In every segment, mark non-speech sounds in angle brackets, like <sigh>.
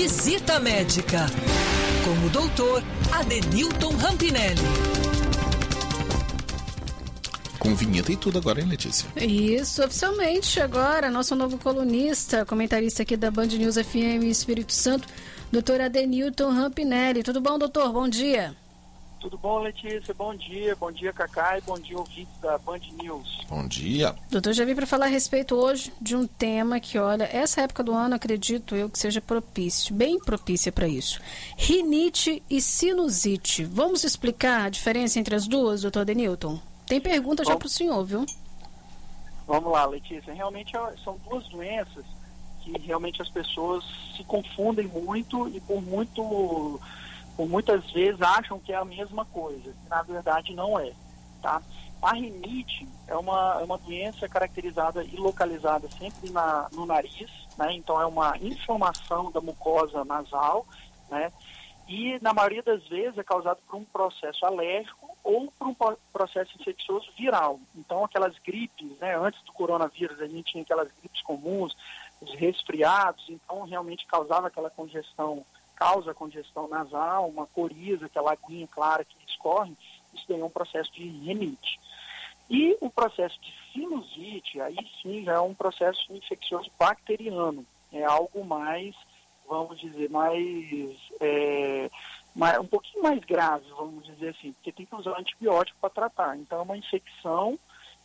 Visita Médica com o doutor Adenilton Rampinelli. Com vinheta e tudo agora, hein, Letícia? Isso, oficialmente agora, nosso novo colunista, comentarista aqui da Band News FM Espírito Santo, doutor Adenilton Rampinelli. Tudo bom, doutor? Bom dia. Tudo bom, Letícia? Bom dia. Bom dia, Cacá, e bom dia, ouvintes da Band News. Bom dia. Doutor, já vim para falar a respeito hoje de um tema que, olha, essa época do ano, acredito eu, que seja propício, bem propícia para isso. Rinite e sinusite. Vamos explicar a diferença entre as duas, doutor Denilton? Tem pergunta já para o senhor, viu? Vamos lá, Letícia. Realmente são duas doenças que realmente as pessoas se confundem muito e por muito por muitas vezes acham que é a mesma coisa, que na verdade não é. Tá? A rinite é uma, é uma doença caracterizada e localizada sempre na, no nariz, né? então é uma inflamação da mucosa nasal, né? e na maioria das vezes é causado por um processo alérgico ou por um processo infeccioso viral. Então aquelas gripes, né? antes do coronavírus a gente tinha aquelas gripes comuns, os resfriados, então realmente causava aquela congestão causa congestão nasal, uma coriza, aquela aguinha clara que escorre, isso daí é um processo de rinite. E o processo de sinusite, aí sim já é um processo infeccioso bacteriano, é algo mais, vamos dizer, mais, é, mais um pouquinho mais grave, vamos dizer assim, porque tem que usar antibiótico para tratar. Então é uma infecção,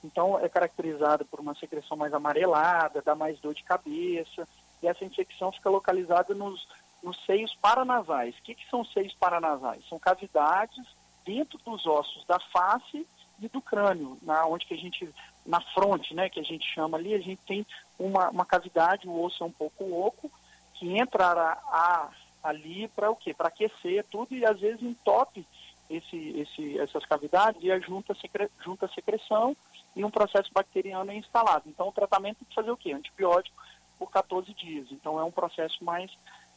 então é caracterizada por uma secreção mais amarelada, dá mais dor de cabeça, e essa infecção fica localizada nos nos seios paranasais. O que, que são seios paranasais? São cavidades dentro dos ossos da face e do crânio, na onde que a gente na fronte, né, que a gente chama ali, a gente tem uma, uma cavidade, o osso é um pouco oco, que entra a, a, ali para o quê? Para aquecer tudo e às vezes entope esse, esse, essas cavidades e junta, secre, junta secreção e um processo bacteriano é instalado. Então o tratamento tem que fazer o quê? Antibiótico por 14 dias. Então é um processo mais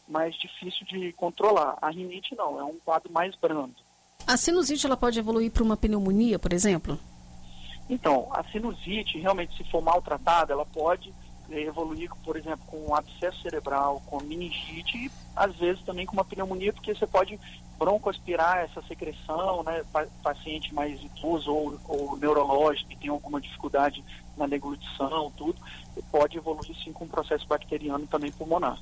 mais difícil de controlar. A rinite não, é um quadro mais brando. A sinusite ela pode evoluir para uma pneumonia, por exemplo? Então, a sinusite, realmente, se for maltratada, ela pode eh, evoluir, por exemplo, com um abscesso cerebral, com meningite e, às vezes, também com uma pneumonia, porque você pode broncoaspirar essa secreção, né, paciente mais idoso ou, ou neurológico que tem alguma dificuldade na deglutição, tudo, pode evoluir sim com um processo bacteriano também pulmonar.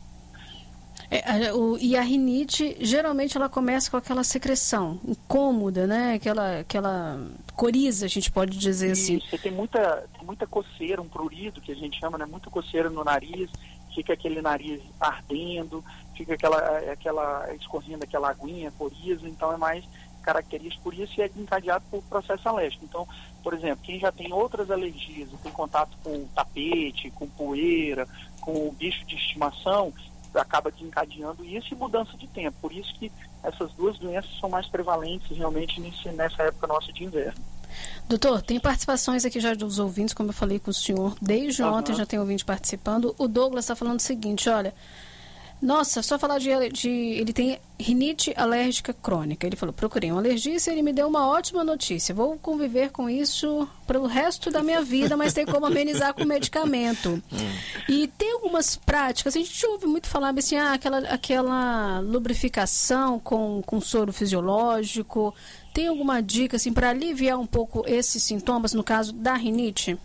É, o, e a rinite, geralmente, ela começa com aquela secreção incômoda, né? Aquela, aquela coriza, a gente pode dizer assim. Você tem muita, muita coceira, um prurido, que a gente chama, né? Muita coceira no nariz, fica aquele nariz ardendo, fica aquela, aquela escorrendo aquela aguinha, coriza, então é mais característico por isso e é encadeado por processo alérgico. Então, por exemplo, quem já tem outras alergias, tem contato com tapete, com poeira, com bicho de estimação, acaba desencadeando isso e mudança de tempo. Por isso que essas duas doenças são mais prevalentes realmente nesse, nessa época nossa de inverno. Doutor, tem participações aqui já dos ouvintes, como eu falei com o senhor, desde uhum. ontem já tem ouvinte participando. O Douglas está falando o seguinte, olha, nossa, só falar de, de, Ele tem rinite alérgica crônica. Ele falou: procurei um alergista e ele me deu uma ótima notícia. Vou conviver com isso para o resto da minha vida, mas tem como amenizar com medicamento. <laughs> Hum. E tem algumas práticas, a gente ouve muito falar assim: ah, aquela, aquela lubrificação com, com soro fisiológico. Tem alguma dica assim, para aliviar um pouco esses sintomas, no caso da rinite?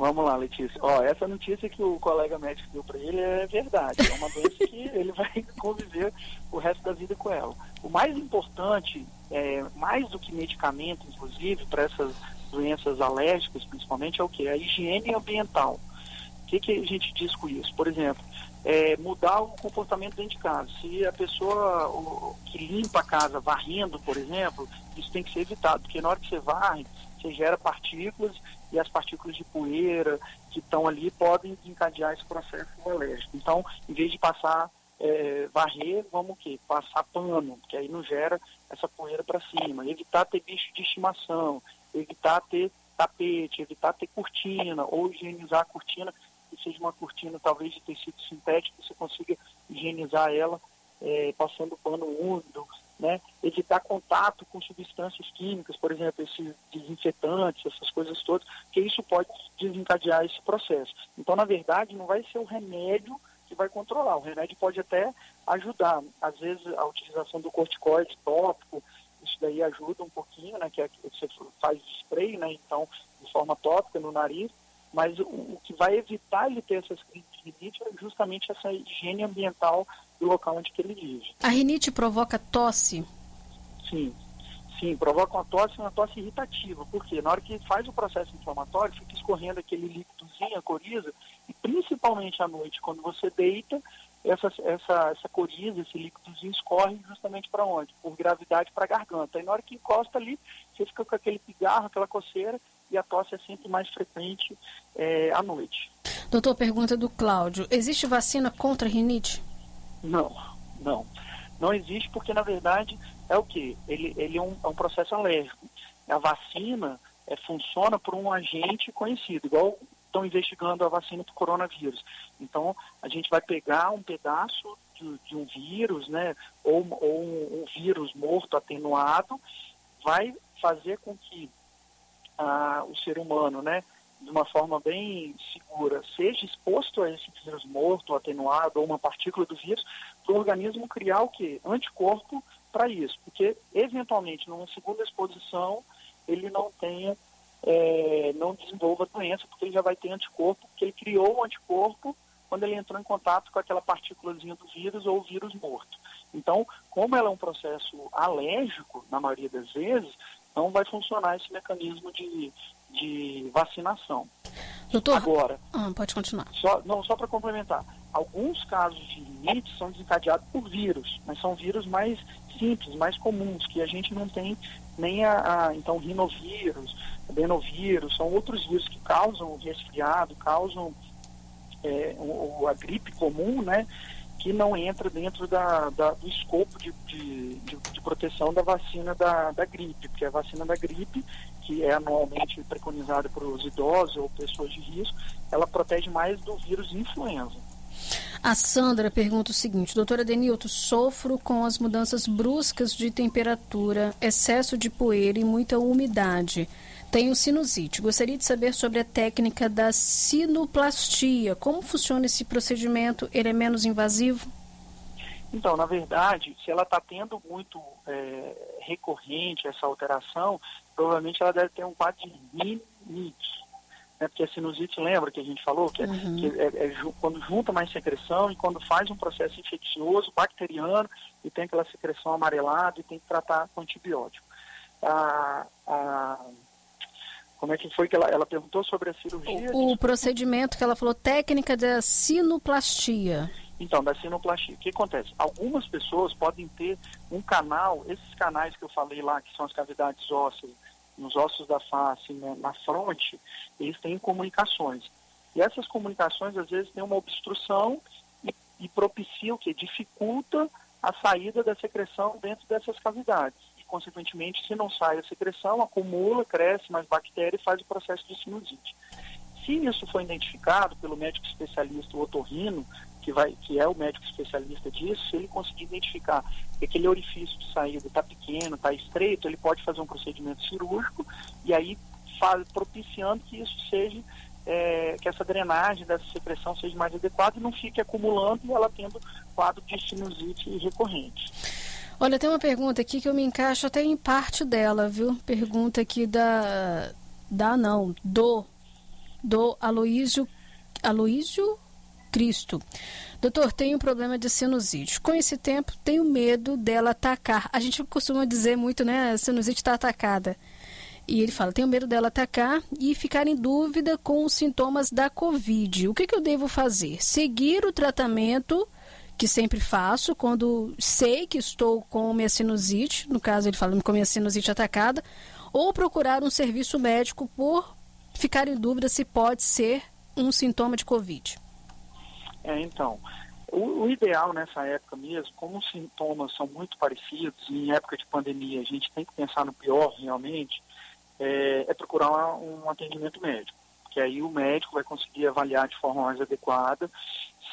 Vamos lá, Letícia. Ó, essa notícia que o colega médico deu para ele é verdade. É uma doença que <laughs> ele vai conviver o resto da vida com ela. O mais importante, é, mais do que medicamento, inclusive, para essas doenças alérgicas, principalmente, é o que? A higiene ambiental. O que, que a gente diz com isso? Por exemplo, é, mudar o comportamento dentro de casa. Se a pessoa o, que limpa a casa varrendo, por exemplo, isso tem que ser evitado, porque na hora que você varre, você gera partículas e as partículas de poeira que estão ali podem encadear esse processo alérgico. Então, em vez de passar é, varrer, vamos o quê? Passar pano, que aí não gera essa poeira para cima. Evitar ter bicho de estimação, evitar ter tapete, evitar ter cortina, ou higienizar a cortina, que seja uma cortina talvez de tecido sintético, você consiga higienizar ela é, passando pano úmido, né? evitar contato com substâncias químicas, por exemplo, esses desinfetantes, essas coisas todas, que isso pode desencadear esse processo. Então, na verdade, não vai ser o remédio que vai controlar. O remédio pode até ajudar. Às vezes a utilização do corticoide tópico, isso daí ajuda um pouquinho, né? Que é, você faz spray, né? Então, de forma tópica no nariz, mas o, o que vai evitar ele ter essas crises de rinite é justamente essa higiene ambiental do local onde ele vive. A rinite provoca tosse? Sim, sim, provoca uma tosse, uma tosse irritativa. Por quê? Na hora que faz o processo inflamatório, fica escorrendo aquele líquidozinho, a coriza, e principalmente à noite, quando você deita, essa, essa, essa coriza, esse líquidozinho escorre justamente para onde? Por gravidade para a garganta. E na hora que encosta ali, você fica com aquele pigarro, aquela coceira, e a tosse é sempre mais frequente é, à noite. Doutor, pergunta do Cláudio: existe vacina contra rinite? Não, não. Não existe porque, na verdade, é o que? Ele, ele é, um, é um processo alérgico. A vacina é, funciona por um agente conhecido, igual estão investigando a vacina do coronavírus. Então, a gente vai pegar um pedaço de, de um vírus, né, ou, ou um, um, vírus morto atenuado, vai fazer com que o ser humano, né, de uma forma bem segura, seja exposto a esse vírus morto, atenuado, ou uma partícula do vírus, para o organismo criar o quê? Anticorpo para isso. Porque, eventualmente, numa segunda exposição, ele não tenha é, não desenvolva doença, porque ele já vai ter anticorpo, porque ele criou o anticorpo quando ele entrou em contato com aquela partículazinha do vírus ou vírus morto. Então, como ela é um processo alérgico, na maioria das vezes, não vai funcionar esse mecanismo de, de vacinação. Doutor, Agora, ah, pode continuar. Só, não, só para complementar, alguns casos de rinite são desencadeados por vírus, mas são vírus mais simples, mais comuns, que a gente não tem nem a, a então rinovírus, adenovírus, são outros vírus que causam resfriado, causam é, o, a gripe comum, né? Que não entra dentro da, da do escopo de, de, de, de, proteção da vacina da, da gripe, porque a vacina da gripe, que é anualmente preconizada para os idosos ou pessoas de risco, ela protege mais do vírus influenza. A Sandra pergunta o seguinte: Doutora Denilton, sofro com as mudanças bruscas de temperatura, excesso de poeira e muita umidade. Tenho sinusite. Gostaria de saber sobre a técnica da sinoplastia. Como funciona esse procedimento? Ele é menos invasivo? Então, na verdade, se ela está tendo muito é, recorrente essa alteração, provavelmente ela deve ter um quadro de rinite. Né? Porque a sinusite, lembra que a gente falou? Que, é, uhum. que é, é, quando junta mais secreção e quando faz um processo infeccioso, bacteriano, e tem aquela secreção amarelada e tem que tratar com antibiótico. A, a como é que foi que ela, ela perguntou sobre a cirurgia? O, o procedimento que ela falou, técnica da sinoplastia. Então, da sinoplastia. O que acontece? Algumas pessoas podem ter um canal, esses canais que eu falei lá, que são as cavidades ósseas, nos ossos da face, né, na fronte, eles têm comunicações. E essas comunicações, às vezes, têm uma obstrução e, e propicia o que? Dificulta a saída da secreção dentro dessas cavidades consequentemente, se não sai a secreção, acumula, cresce mais bactéria e faz o processo de sinusite. Se isso foi identificado pelo médico especialista, o otorrino, que, vai, que é o médico especialista disso, se ele conseguir identificar que aquele orifício de saída está pequeno, está estreito, ele pode fazer um procedimento cirúrgico e aí faz, propiciando que isso seja, é, que essa drenagem dessa secreção seja mais adequada e não fique acumulando e ela tendo quadro de sinusite recorrente. Olha, tem uma pergunta aqui que eu me encaixo até em parte dela, viu? Pergunta aqui da. Da não, do. Do Aloísio. Aloísio Cristo. Doutor, tenho um problema de sinusite. Com esse tempo, tenho medo dela atacar. A gente costuma dizer muito, né? A sinusite está atacada. E ele fala: tenho medo dela atacar e ficar em dúvida com os sintomas da Covid. O que, que eu devo fazer? Seguir o tratamento que sempre faço quando sei que estou com minha sinusite, no caso ele fala com minha sinusite atacada, ou procurar um serviço médico por ficar em dúvida se pode ser um sintoma de Covid. É, então, o, o, ideal nessa época mesmo, como os sintomas são muito parecidos, e em época de pandemia a gente tem que pensar no pior realmente, é, é procurar um atendimento médico. Que aí o médico vai conseguir avaliar de forma mais adequada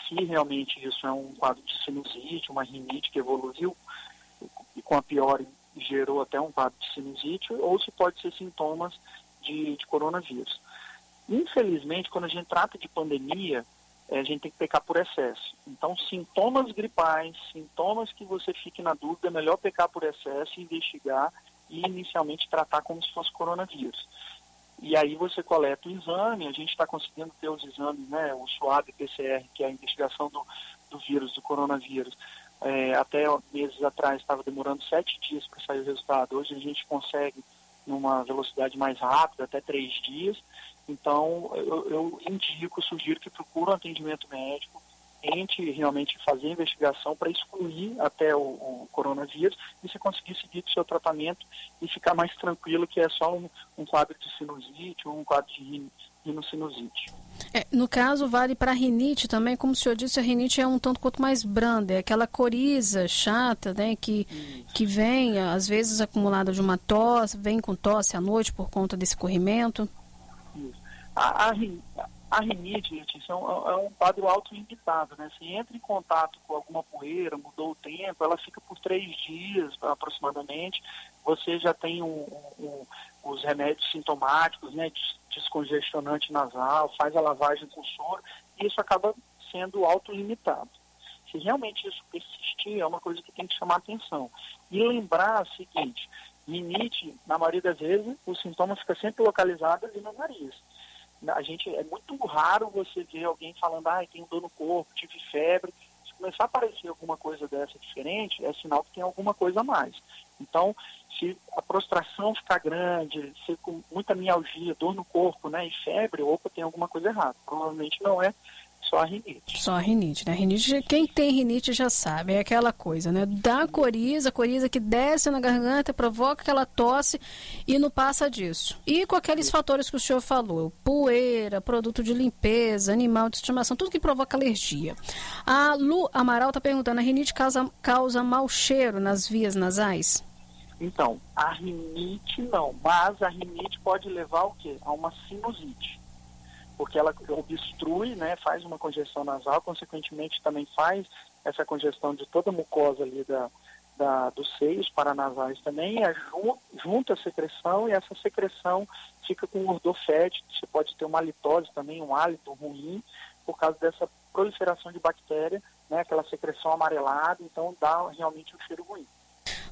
se realmente isso é um quadro de sinusite, uma rinite que evoluiu e com a pior gerou até um quadro de sinusite, ou se pode ser sintomas de, de coronavírus. Infelizmente, quando a gente trata de pandemia, a gente tem que pecar por excesso. Então, sintomas gripais, sintomas que você fique na dúvida, é melhor pecar por excesso, investigar e inicialmente tratar como se fosse coronavírus. E aí você coleta o exame, a gente está conseguindo ter os exames, né, o SWAB PCR, que é a investigação do, do vírus, do coronavírus. É, até meses atrás estava demorando sete dias para sair o resultado. Hoje a gente consegue numa velocidade mais rápida, até três dias. Então, eu, eu indico, sugiro que procure um atendimento médico, tente realmente fazer a investigação para excluir até o, o, coronavírus e se conseguir seguir o seu tratamento e ficar mais tranquilo que é só um, um quadro de sinusite ou um quadro de rinocinusite. É, no caso, vale para rinite também, como o senhor disse, a rinite é um tanto quanto mais branda, é aquela coriza chata, né, que, que vem, às vezes, acumulada de uma tosse, vem com tosse à noite por conta desse corrimento. Isso. A, a, a rinite, Letícia, é um, é um quadro autolimitado, né? Se entra em contato com alguma poeira, mudou o tempo, ela fica por três dias aproximadamente, você já tem um, um, os remédios sintomáticos, né? Descongestionante nasal, faz a lavagem com soro, e isso acaba sendo autolimitado. Se realmente isso persistir, é uma coisa que tem que chamar atenção. E lembrar o seguinte, rinite, na maioria das vezes, os sintomas ficam sempre localizados ali no nariz a gente é muito raro você ver alguém falando, ah, tenho dor no corpo, tive febre. Se começar a aparecer alguma coisa dessa diferente, é sinal que tem alguma coisa a mais. Então, se a prostração ficar grande, se com muita mialgia, dor no corpo, né, e febre, opa, tem alguma coisa errada. Provavelmente não é só a rinite. Só a rinite, né? Rinite, quem tem rinite já sabe, é aquela coisa, né? Dá coriza, coriza que desce na garganta, provoca aquela tosse e não passa disso. E com aqueles fatores que o senhor falou, poeira, produto de limpeza, animal de estimação, tudo que provoca alergia. A Lu Amaral está perguntando, a rinite causa, causa mau cheiro nas vias nasais? Então, a rinite não, mas a rinite pode levar ao quê? A uma sinusite porque ela obstrui, né, faz uma congestão nasal, consequentemente também faz essa congestão de toda a mucosa ali da, da, dos seios paranasais também, junta a secreção e essa secreção fica com odor fétido, você pode ter uma halitose também, um hálito ruim, por causa dessa proliferação de bactéria, né, aquela secreção amarelada, então dá realmente um cheiro ruim.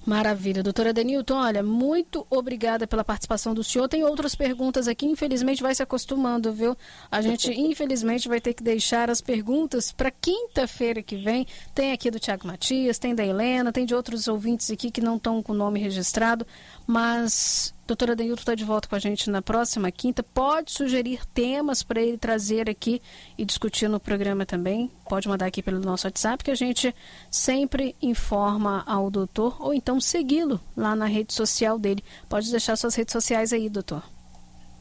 Maravilha. Doutora Denilton, olha, muito obrigada pela participação do senhor. Tem outras perguntas aqui, infelizmente vai se acostumando, viu? A gente, <laughs> infelizmente, vai ter que deixar as perguntas para quinta-feira que vem. Tem aqui do Tiago Matias, tem da Helena, tem de outros ouvintes aqui que não estão com o nome registrado, mas doutora Denilton está de volta com a gente na próxima quinta. Pode sugerir temas para ele trazer aqui e discutir no programa também. Pode mandar aqui pelo nosso WhatsApp, que a gente sempre informa ao doutor, ou então segui-lo lá na rede social dele. Pode deixar suas redes sociais aí, doutor.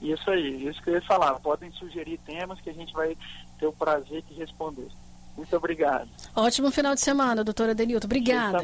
Isso aí, isso que eu ia falar. Podem sugerir temas que a gente vai ter o prazer de responder. Muito obrigado. Ótimo final de semana, doutora Denilton. Obrigada.